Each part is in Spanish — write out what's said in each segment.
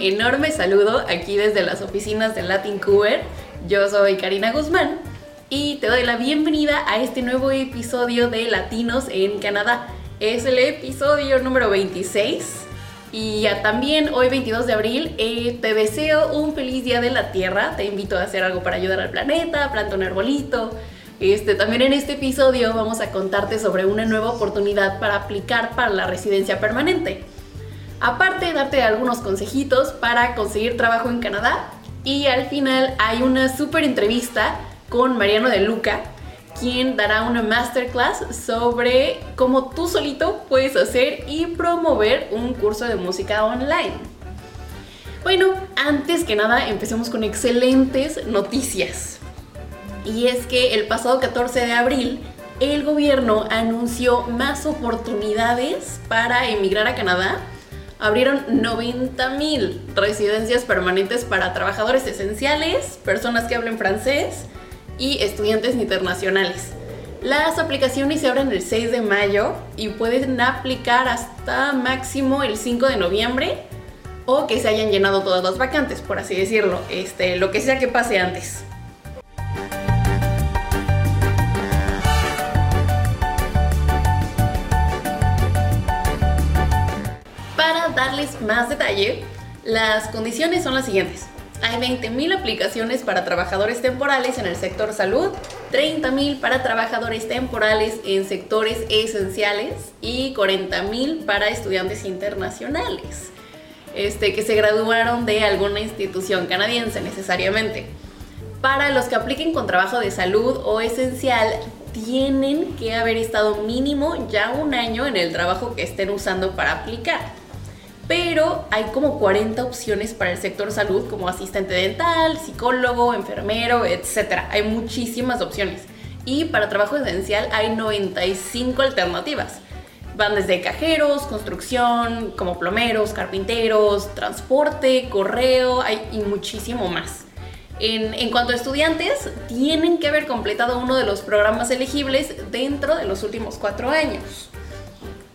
enorme saludo aquí desde las oficinas de Latin Cover. Yo soy Karina Guzmán y te doy la bienvenida a este nuevo episodio de Latinos en Canadá. Es el episodio número 26 y también hoy 22 de abril eh, te deseo un feliz día de la Tierra. Te invito a hacer algo para ayudar al planeta, planta un arbolito. Este, también en este episodio vamos a contarte sobre una nueva oportunidad para aplicar para la residencia permanente. Aparte, darte algunos consejitos para conseguir trabajo en Canadá. Y al final hay una súper entrevista con Mariano de Luca, quien dará una masterclass sobre cómo tú solito puedes hacer y promover un curso de música online. Bueno, antes que nada empecemos con excelentes noticias. Y es que el pasado 14 de abril el gobierno anunció más oportunidades para emigrar a Canadá abrieron 90.000 residencias permanentes para trabajadores esenciales, personas que hablen francés y estudiantes internacionales. Las aplicaciones se abren el 6 de mayo y pueden aplicar hasta máximo el 5 de noviembre o que se hayan llenado todas las vacantes, por así decirlo, este, lo que sea que pase antes. Más detalle, las condiciones son las siguientes. Hay 20.000 aplicaciones para trabajadores temporales en el sector salud, 30.000 para trabajadores temporales en sectores esenciales y 40.000 para estudiantes internacionales este, que se graduaron de alguna institución canadiense necesariamente. Para los que apliquen con trabajo de salud o esencial, tienen que haber estado mínimo ya un año en el trabajo que estén usando para aplicar pero hay como 40 opciones para el sector salud, como asistente dental, psicólogo, enfermero, etc. Hay muchísimas opciones. Y para trabajo esencial hay 95 alternativas. Van desde cajeros, construcción, como plomeros, carpinteros, transporte, correo, hay y muchísimo más. En, en, cuanto a estudiantes, tienen que haber completado uno de los programas elegibles dentro de los últimos cuatro años.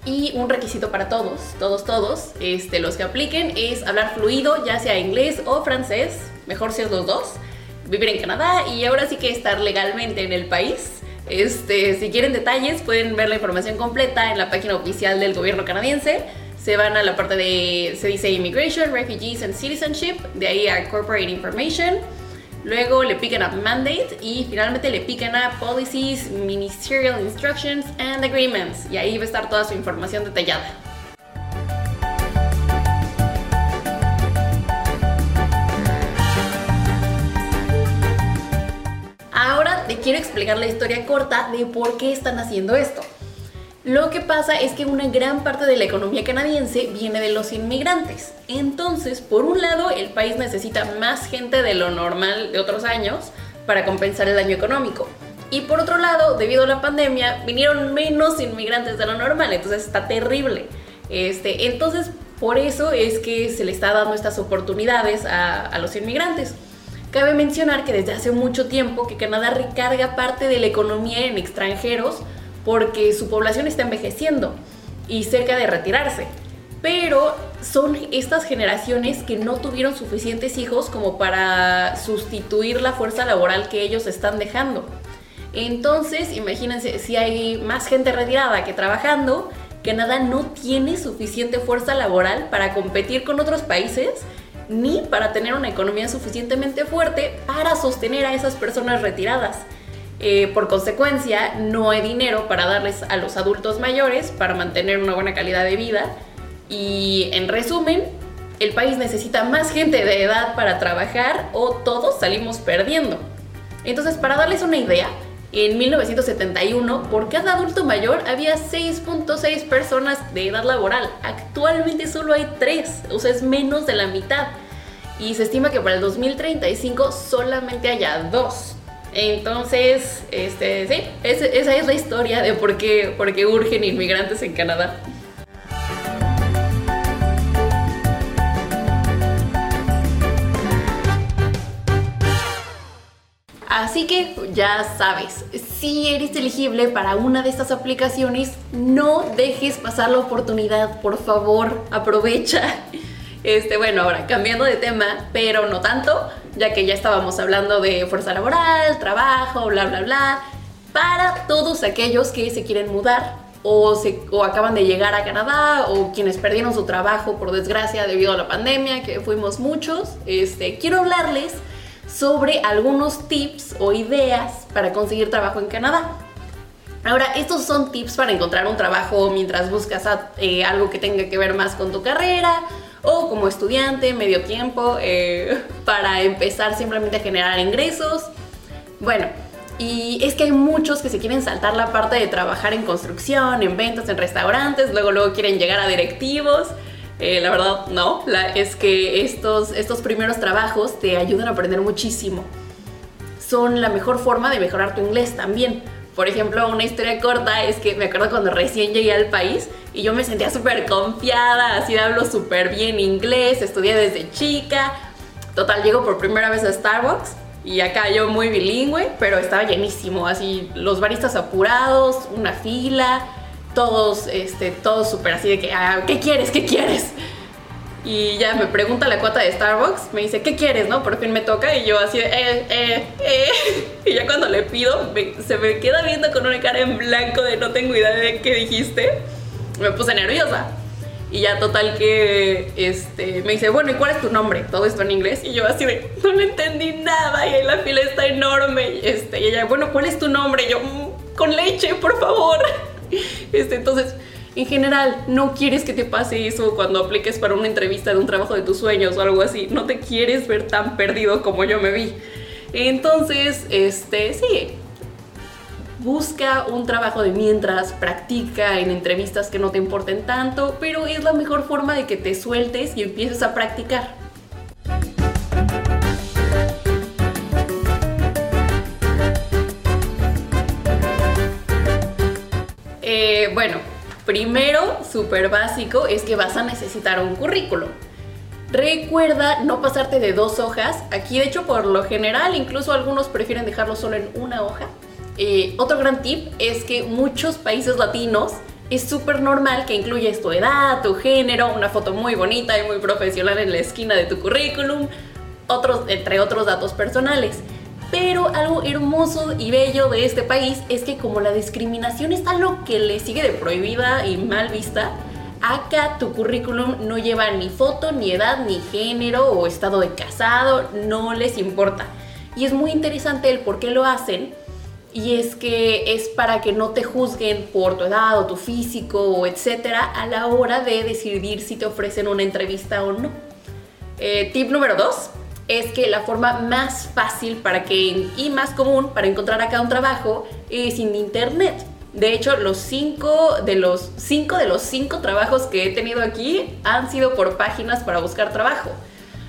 Y un requisito para todos, todos, todos, este, los que apliquen es hablar fluido, ya sea inglés o francés, mejor si es los dos, vivir en Canadá y ahora sí que estar legalmente en el país. Este, si quieren detalles, pueden ver la información completa en la página oficial del gobierno canadiense. Se van a la parte de, se dice Immigration, Refugees and Citizenship, de ahí a Corporate Information Luego le pican a Mandate y finalmente le pican a Policies, Ministerial Instructions and Agreements. Y ahí va a estar toda su información detallada. Ahora te quiero explicar la historia corta de por qué están haciendo esto. Lo que pasa es que una gran parte de la economía canadiense viene de los inmigrantes. Entonces, por un lado, el país necesita más gente de lo normal de otros años para compensar el daño económico. Y por otro lado, debido a la pandemia, vinieron menos inmigrantes de lo normal, entonces está terrible. Este, entonces, por eso es que se le está dando estas oportunidades a, a los inmigrantes. Cabe mencionar que desde hace mucho tiempo que Canadá recarga parte de la economía en extranjeros porque su población está envejeciendo y cerca de retirarse. Pero son estas generaciones que no tuvieron suficientes hijos como para sustituir la fuerza laboral que ellos están dejando. Entonces, imagínense, si hay más gente retirada que trabajando, Canadá no tiene suficiente fuerza laboral para competir con otros países ni para tener una economía suficientemente fuerte para sostener a esas personas retiradas. Eh, por consecuencia, no hay dinero para darles a los adultos mayores para mantener una buena calidad de vida. Y en resumen, el país necesita más gente de edad para trabajar o todos salimos perdiendo. Entonces, para darles una idea, en 1971 por cada adulto mayor había 6.6 personas de edad laboral. Actualmente solo hay 3, o sea, es menos de la mitad. Y se estima que para el 2035 solamente haya 2. Entonces, este, sí, esa es la historia de por qué, por qué urgen inmigrantes en Canadá. Así que ya sabes, si eres elegible para una de estas aplicaciones, no dejes pasar la oportunidad, por favor, aprovecha. Este, bueno, ahora cambiando de tema, pero no tanto, ya que ya estábamos hablando de fuerza laboral, trabajo, bla, bla, bla, para todos aquellos que se quieren mudar o, se, o acaban de llegar a Canadá o quienes perdieron su trabajo por desgracia debido a la pandemia, que fuimos muchos, este, quiero hablarles sobre algunos tips o ideas para conseguir trabajo en Canadá. Ahora, estos son tips para encontrar un trabajo mientras buscas eh, algo que tenga que ver más con tu carrera o como estudiante, medio tiempo, eh, para empezar simplemente a generar ingresos. Bueno, y es que hay muchos que se quieren saltar la parte de trabajar en construcción, en ventas, en restaurantes, luego luego quieren llegar a directivos. Eh, la verdad, no. es que estos, estos primeros trabajos te ayudan a aprender muchísimo. Son la mejor forma de mejorar tu inglés también. Por ejemplo, una historia corta es que me acuerdo cuando recién llegué al país y yo me sentía súper confiada, así hablo súper bien inglés, estudié desde chica. Total, llego por primera vez a Starbucks y acá yo muy bilingüe, pero estaba llenísimo, así los baristas apurados, una fila, todos, este, todos súper así de que, ah, ¿qué quieres? ¿Qué quieres? Y ya me pregunta la cuota de Starbucks, me dice, ¿qué quieres? ¿No? Por fin me toca y yo así eh, eh, eh. Y ya cuando le pido, se me queda viendo con una cara en blanco de no tengo idea de qué dijiste. Me puse nerviosa. Y ya total que este, me dice, bueno, ¿y cuál es tu nombre? Todo esto en inglés. Y yo así de, no le entendí nada. Y ahí la fila está enorme. Este, y ella, bueno, ¿cuál es tu nombre? Yo, mm, con leche, por favor. Este, entonces, en general, no quieres que te pase eso cuando apliques para una entrevista de un trabajo de tus sueños o algo así. No te quieres ver tan perdido como yo me vi. Entonces, este, sí, busca un trabajo de mientras, practica en entrevistas que no te importen tanto, pero es la mejor forma de que te sueltes y empieces a practicar. Eh, bueno, Primero, súper básico, es que vas a necesitar un currículum. Recuerda no pasarte de dos hojas. Aquí, de hecho, por lo general, incluso algunos prefieren dejarlo solo en una hoja. Eh, otro gran tip es que muchos países latinos es súper normal que incluyas tu edad, tu género, una foto muy bonita y muy profesional en la esquina de tu currículum, otros, entre otros datos personales. Pero algo hermoso y bello de este país es que como la discriminación está lo que le sigue de prohibida y mal vista, acá tu currículum no lleva ni foto, ni edad, ni género o estado de casado, no les importa. Y es muy interesante el por qué lo hacen. Y es que es para que no te juzguen por tu edad o tu físico o etcétera a la hora de decidir si te ofrecen una entrevista o no. Eh, tip número 2 es que la forma más fácil para que, y más común para encontrar acá un trabajo es sin internet. De hecho, los cinco de los cinco de los cinco trabajos que he tenido aquí han sido por páginas para buscar trabajo.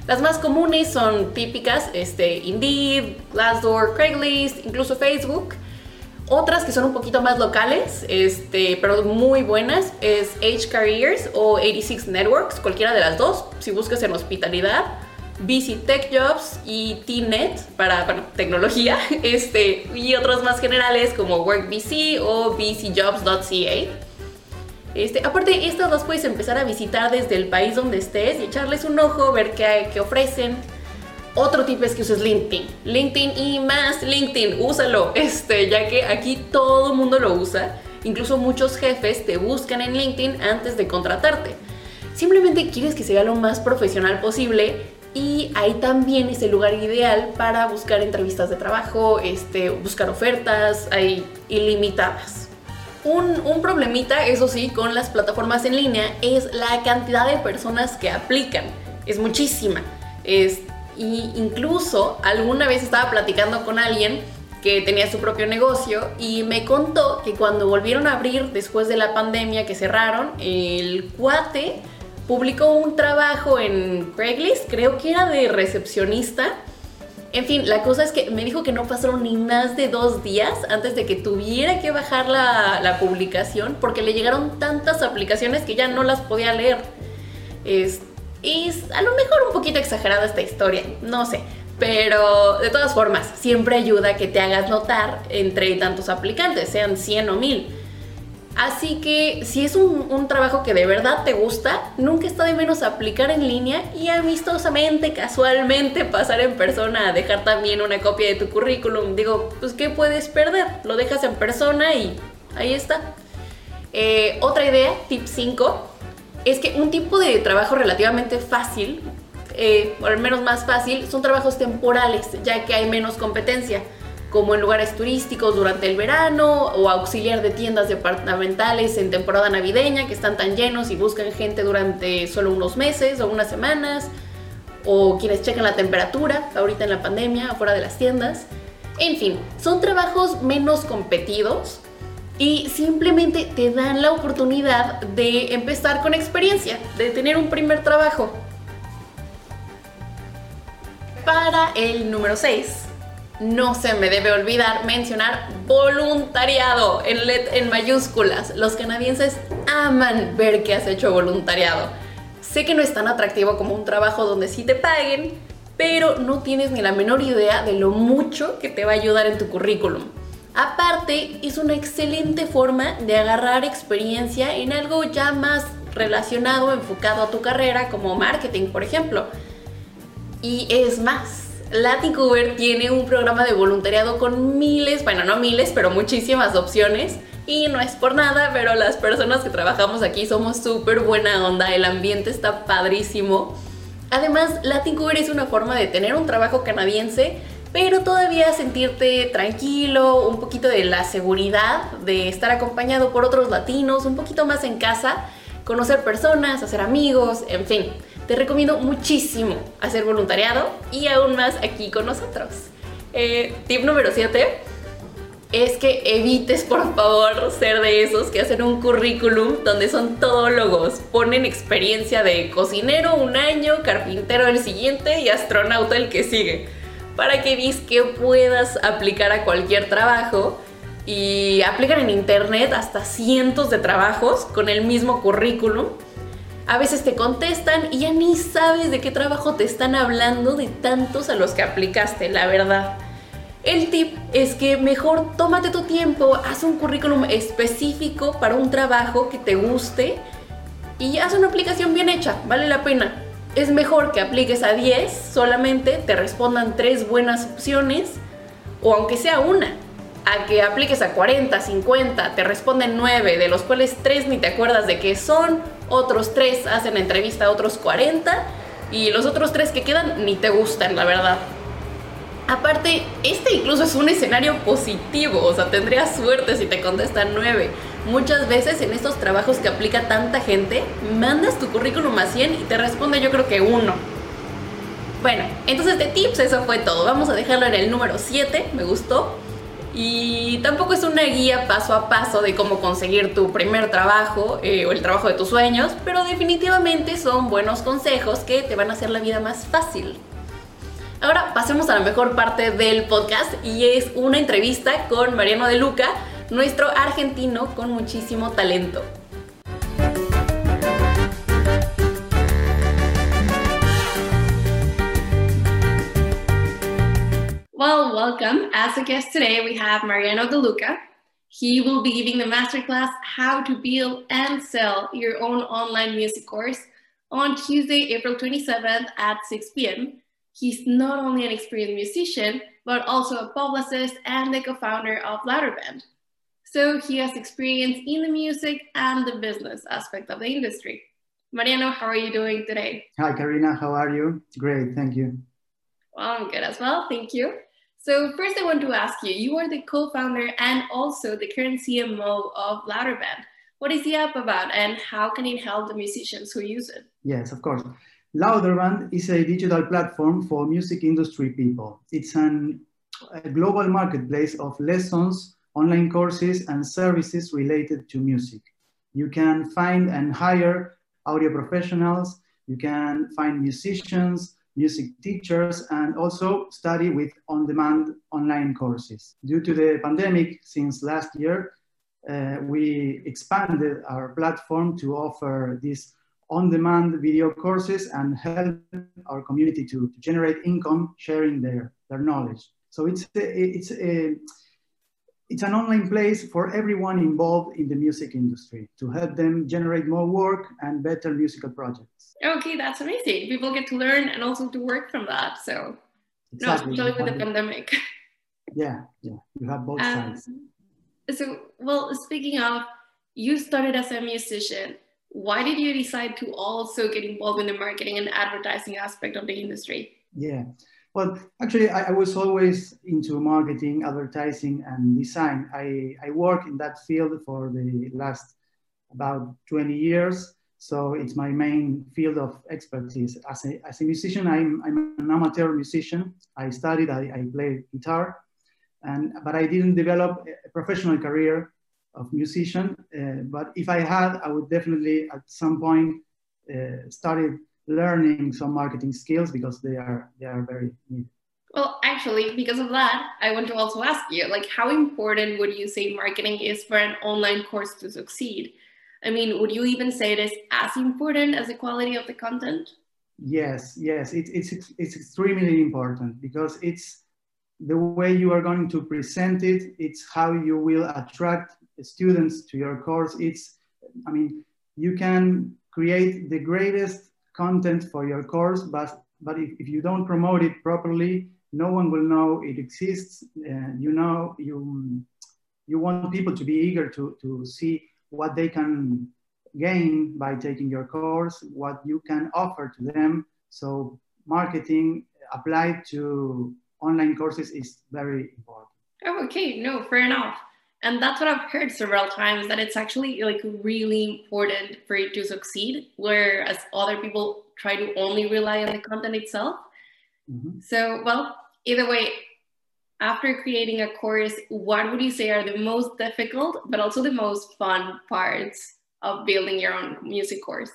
Las más comunes son típicas, este, Indeed, Glassdoor, Craigslist, incluso Facebook. Otras que son un poquito más locales, este, pero muy buenas, es H Careers o 86 Networks, cualquiera de las dos, si buscas en hospitalidad. BC Tech Jobs y T-Net para tecnología, este, y otros más generales como WorkBC o bcjobs.ca. Este, aparte, estas las puedes empezar a visitar desde el país donde estés y echarles un ojo, ver qué, qué ofrecen. Otro tip es que uses LinkedIn. LinkedIn y más LinkedIn, úsalo, este, ya que aquí todo el mundo lo usa. Incluso muchos jefes te buscan en LinkedIn antes de contratarte. Simplemente quieres que sea lo más profesional posible y ahí también es el lugar ideal para buscar entrevistas de trabajo, este, buscar ofertas, hay ilimitadas. Un, un, problemita, eso sí, con las plataformas en línea es la cantidad de personas que aplican. Es muchísima. Es, y incluso alguna vez estaba platicando con alguien que tenía su propio negocio y me contó que cuando volvieron a abrir después de la pandemia que cerraron, el cuate publicó un trabajo en Craigslist, creo que era de recepcionista. En fin, la cosa es que me dijo que no pasaron ni más de dos días antes de que tuviera que bajar la, publicación porque le llegaron tantas aplicaciones que ya no las podía leer. Es, es a lo mejor un poquito exagerada esta historia, no sé. Pero de todas formas, siempre ayuda que te hagas notar entre tantos aplicantes, sean 100 o 1000. Así que si es un, trabajo que de verdad te gusta, nunca está de menos aplicar en línea y amistosamente, casualmente pasar en persona a dejar también una copia de tu currículum. Digo, pues ¿qué puedes perder? Lo dejas en persona y ahí está. Eh, otra idea, tip 5, es que un tipo de trabajo relativamente fácil, eh, o al menos más fácil, son trabajos temporales, ya que hay menos competencia como en lugares turísticos durante el verano o auxiliar de tiendas departamentales en temporada navideña que están tan llenos y buscan gente durante solo unos meses o unas semanas, o quienes checan la temperatura ahorita en la pandemia afuera de las tiendas. En fin, son trabajos menos competidos y simplemente te dan la oportunidad de empezar con experiencia, de tener un primer trabajo. Para el número 6 no se me debe olvidar mencionar voluntariado en, en mayúsculas. Los canadienses aman ver que has hecho voluntariado. Sé que no es tan atractivo como un trabajo donde sí te paguen, pero no tienes ni la menor idea de lo mucho que te va a ayudar en tu currículum. Aparte, es una excelente forma de agarrar experiencia en algo ya más relacionado, enfocado a tu carrera, como marketing, por ejemplo. Y es más, Latincover tiene un programa de voluntariado con miles, bueno, no miles, pero muchísimas opciones. Y no es por nada, pero las personas que trabajamos aquí somos súper buena onda, el ambiente está padrísimo. Además, Latincover es una forma de tener un trabajo canadiense, pero todavía sentirte tranquilo, un poquito de la seguridad de estar acompañado por otros latinos, un poquito más en casa, conocer personas, hacer amigos, en fin. Te recomiendo muchísimo hacer voluntariado y aún más aquí con nosotros. Eh, tip número 7 es que evites por favor ser de esos que hacen un currículum donde son todólogos, ponen experiencia de cocinero un año, carpintero el siguiente y astronauta el que sigue, para que vis que puedas aplicar a cualquier trabajo y aplican en internet hasta cientos de trabajos con el mismo currículum a veces te contestan y ya ni sabes de qué trabajo te están hablando de tantos a los que aplicaste, la verdad. El tip es que mejor tómate tu tiempo, haz un currículum específico para un trabajo que te guste y haz una aplicación bien hecha, vale la pena. Es mejor que apliques a 10 solamente, te respondan 3 buenas opciones o aunque sea una, a que apliques a 40, 50, te responden 9, de los cuales 3 ni te acuerdas de qué son otros tres hacen entrevista a otros 40 y los otros tres que quedan ni te gustan, la verdad. Aparte, este incluso es un escenario positivo, o sea, tendrías suerte si te contestan 9. Muchas veces en estos trabajos que aplica tanta gente, mandas tu currículum a 100 y te responde yo creo que uno. Bueno, entonces de tips eso fue todo. Vamos a dejarlo en el número 7, me gustó. Y tampoco es una guía paso a paso de cómo conseguir tu primer trabajo eh, o el trabajo de tus sueños, pero definitivamente son buenos consejos que te van a hacer la vida más fácil. Ahora pasemos a la mejor parte del podcast y es una entrevista con Mariano de Luca, nuestro argentino con muchísimo talento. Well, welcome. As a guest today, we have Mariano De Luca. He will be giving the masterclass How to Build and Sell Your Own Online Music Course on Tuesday, April 27th at 6 p.m. He's not only an experienced musician, but also a publicist and the co-founder of Louderband. So he has experience in the music and the business aspect of the industry. Mariano, how are you doing today? Hi, Karina. How are you? Great, thank you. Well, I'm good as well. Thank you. So first I want to ask you, you are the co-founder and also the current CMO of Louderband. What is the app about and how can it help the musicians who use it? Yes, of course. Louderband is a digital platform for music industry people. It's an, a global marketplace of lessons, online courses, and services related to music. You can find and hire audio professionals, you can find musicians, music teachers, and also study with on-demand online courses. Due to the pandemic since last year, uh, we expanded our platform to offer these on-demand video courses and help our community to, to, generate income sharing their, their knowledge. So it's a, it's a, it's an online place for everyone involved in the music industry to help them generate more work and better musical projects. Okay, that's amazing. People get to learn and also to work from that. So, exactly. no, especially with the pandemic. Yeah, yeah, you have both um, sides. So, well, speaking of, you started as a musician. Why did you decide to also get involved in the marketing and advertising aspect of the industry? Yeah, well, actually, I, I, was always into marketing, advertising, and design. I, I work in that field for the last about 20 years. So it's my main field of expertise. As a, as a musician, I'm, I'm an amateur musician. I studied, I, I play guitar, and, but I didn't develop a professional career of musician. Uh, but if I had, I would definitely at some point uh, started learning some marketing skills because they are they are very needed. Well, actually, because of that, I want to also ask you, like, how important would you say marketing is for an online course to succeed? I mean, would you even say it is as important as the quality of the content? Yes, yes, it, it's it's extremely important because it's the way you are going to present it. It's how you will attract students to your course. It's, I mean, you can create the greatest content for your course, but, but if, if you don't promote it properly, no one will know it exists. Uh, you know, you, you want people to be eager to, to see what they can gain by taking your course, what you can offer to them. So marketing applied to online courses is very important. Oh, okay. No, fair enough. And that's what I've heard several times that it's actually like really important for you to succeed, whereas other people try to only rely on the content itself. Mm-hmm. So, well, either way, after creating a course, what would you say are the most difficult, but also the most fun parts of building your own music course?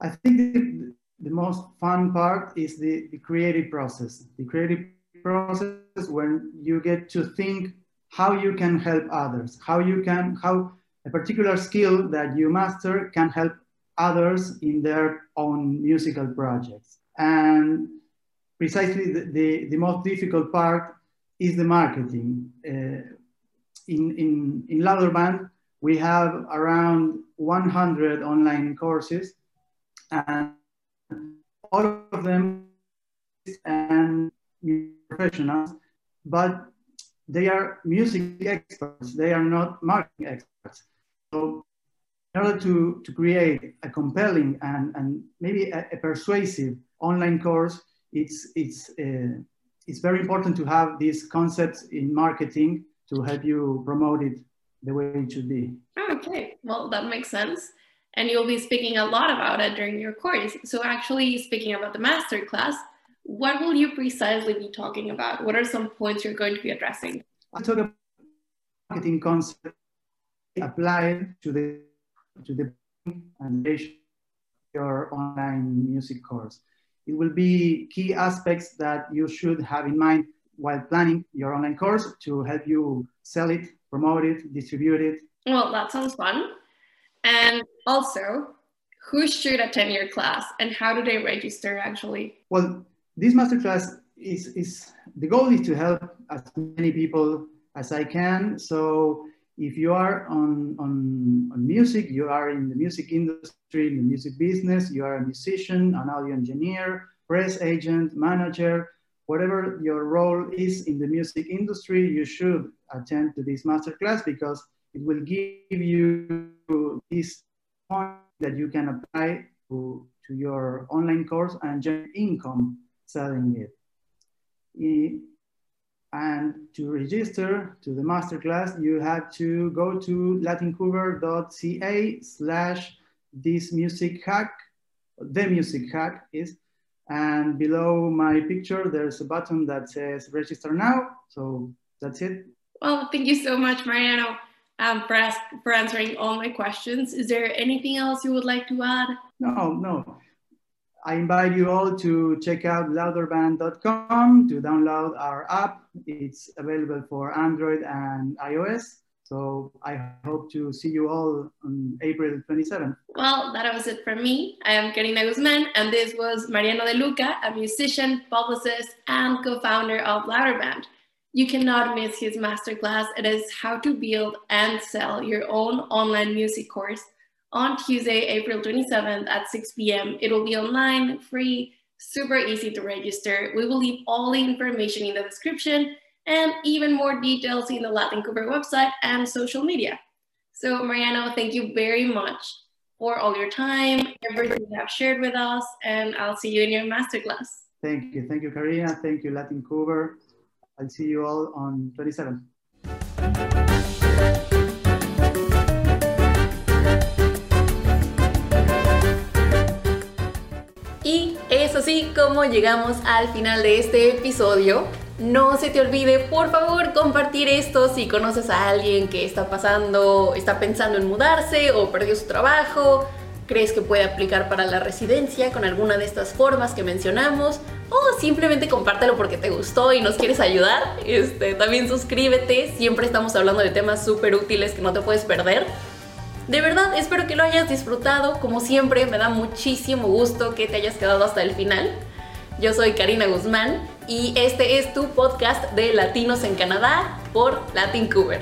I think the, the most fun part is the, the creative process. The creative process when you get to think how you can help others, how you can, how a particular skill that you master can help others in their own musical projects. And precisely the, the, the most difficult part is the marketing. Uh, in, in, in Louderband, we have around 100 online courses and all of them and professionals, but they are music experts, they are not marketing experts. So in order to, to create a compelling and, and maybe a, a persuasive online course, it's, it's, uh, it's very important to have these concepts in marketing to help you promote it the way it should be. Okay, well, that makes sense. And you'll be speaking a lot about it during your course. So actually speaking about the master class, what will you precisely be talking about? What are some points you're going to be addressing? I talk about marketing concept applied to the to the and your online music course. It will be key aspects that you should have in mind while planning your online course to help you sell it, promote it, distribute it. Well, that sounds fun. And also, who should attend your class and how do they register actually? Well, this masterclass is, is the goal is to help as many people as I can. So if you are on, on, on music, you are in the music industry, in the music business, you are a musician, an audio engineer, press agent, manager, whatever your role is in the music industry, you should attend to this masterclass because it will give you this point that you can apply to, to your online course and generate income selling it. And to register to the masterclass, you have to go to latincuber.ca slash this music hack, the music hack is, and below my picture, there's a button that says register now. So that's it. Well, thank you so much, Mariano, um, for, ask, for answering all my questions. Is there anything else you would like to add? No, no. I invite you all to check out louderband.com to download our app. It's available for Android and iOS. So I hope to see you all on April 27th. Well, that was it from me. I am Karina Guzman, and this was Mariano De Luca, a musician, publicist, and co-founder of Louderband. You cannot miss his masterclass. It is how to build and sell your own online music course on Tuesday, April 27th at 6 p.m. It will be online, free, super easy to register. We will leave all the information in the description and even more details in the Latin Cooper website and social media. So, Mariano, thank you very much for all your time, everything you have shared with us, and I'll see you in your masterclass. Thank you. Thank you, Karina. Thank you, Latin Cooper. I'll see you all on 27. Es así como llegamos al final de este episodio. No se te olvide, por favor, compartir esto si conoces a alguien que está pasando, está pensando en mudarse o perdió su trabajo, crees que puede aplicar para la residencia con alguna de estas formas que mencionamos o simplemente compártelo porque te gustó y nos quieres ayudar. Este, también suscríbete, siempre estamos hablando de temas súper útiles que no te puedes perder. De verdad, espero que lo hayas disfrutado. Como siempre, me da muchísimo gusto que te hayas quedado hasta el final. Yo soy Karina Guzmán y este es tu podcast de Latinos en Canadá por Latin Cover.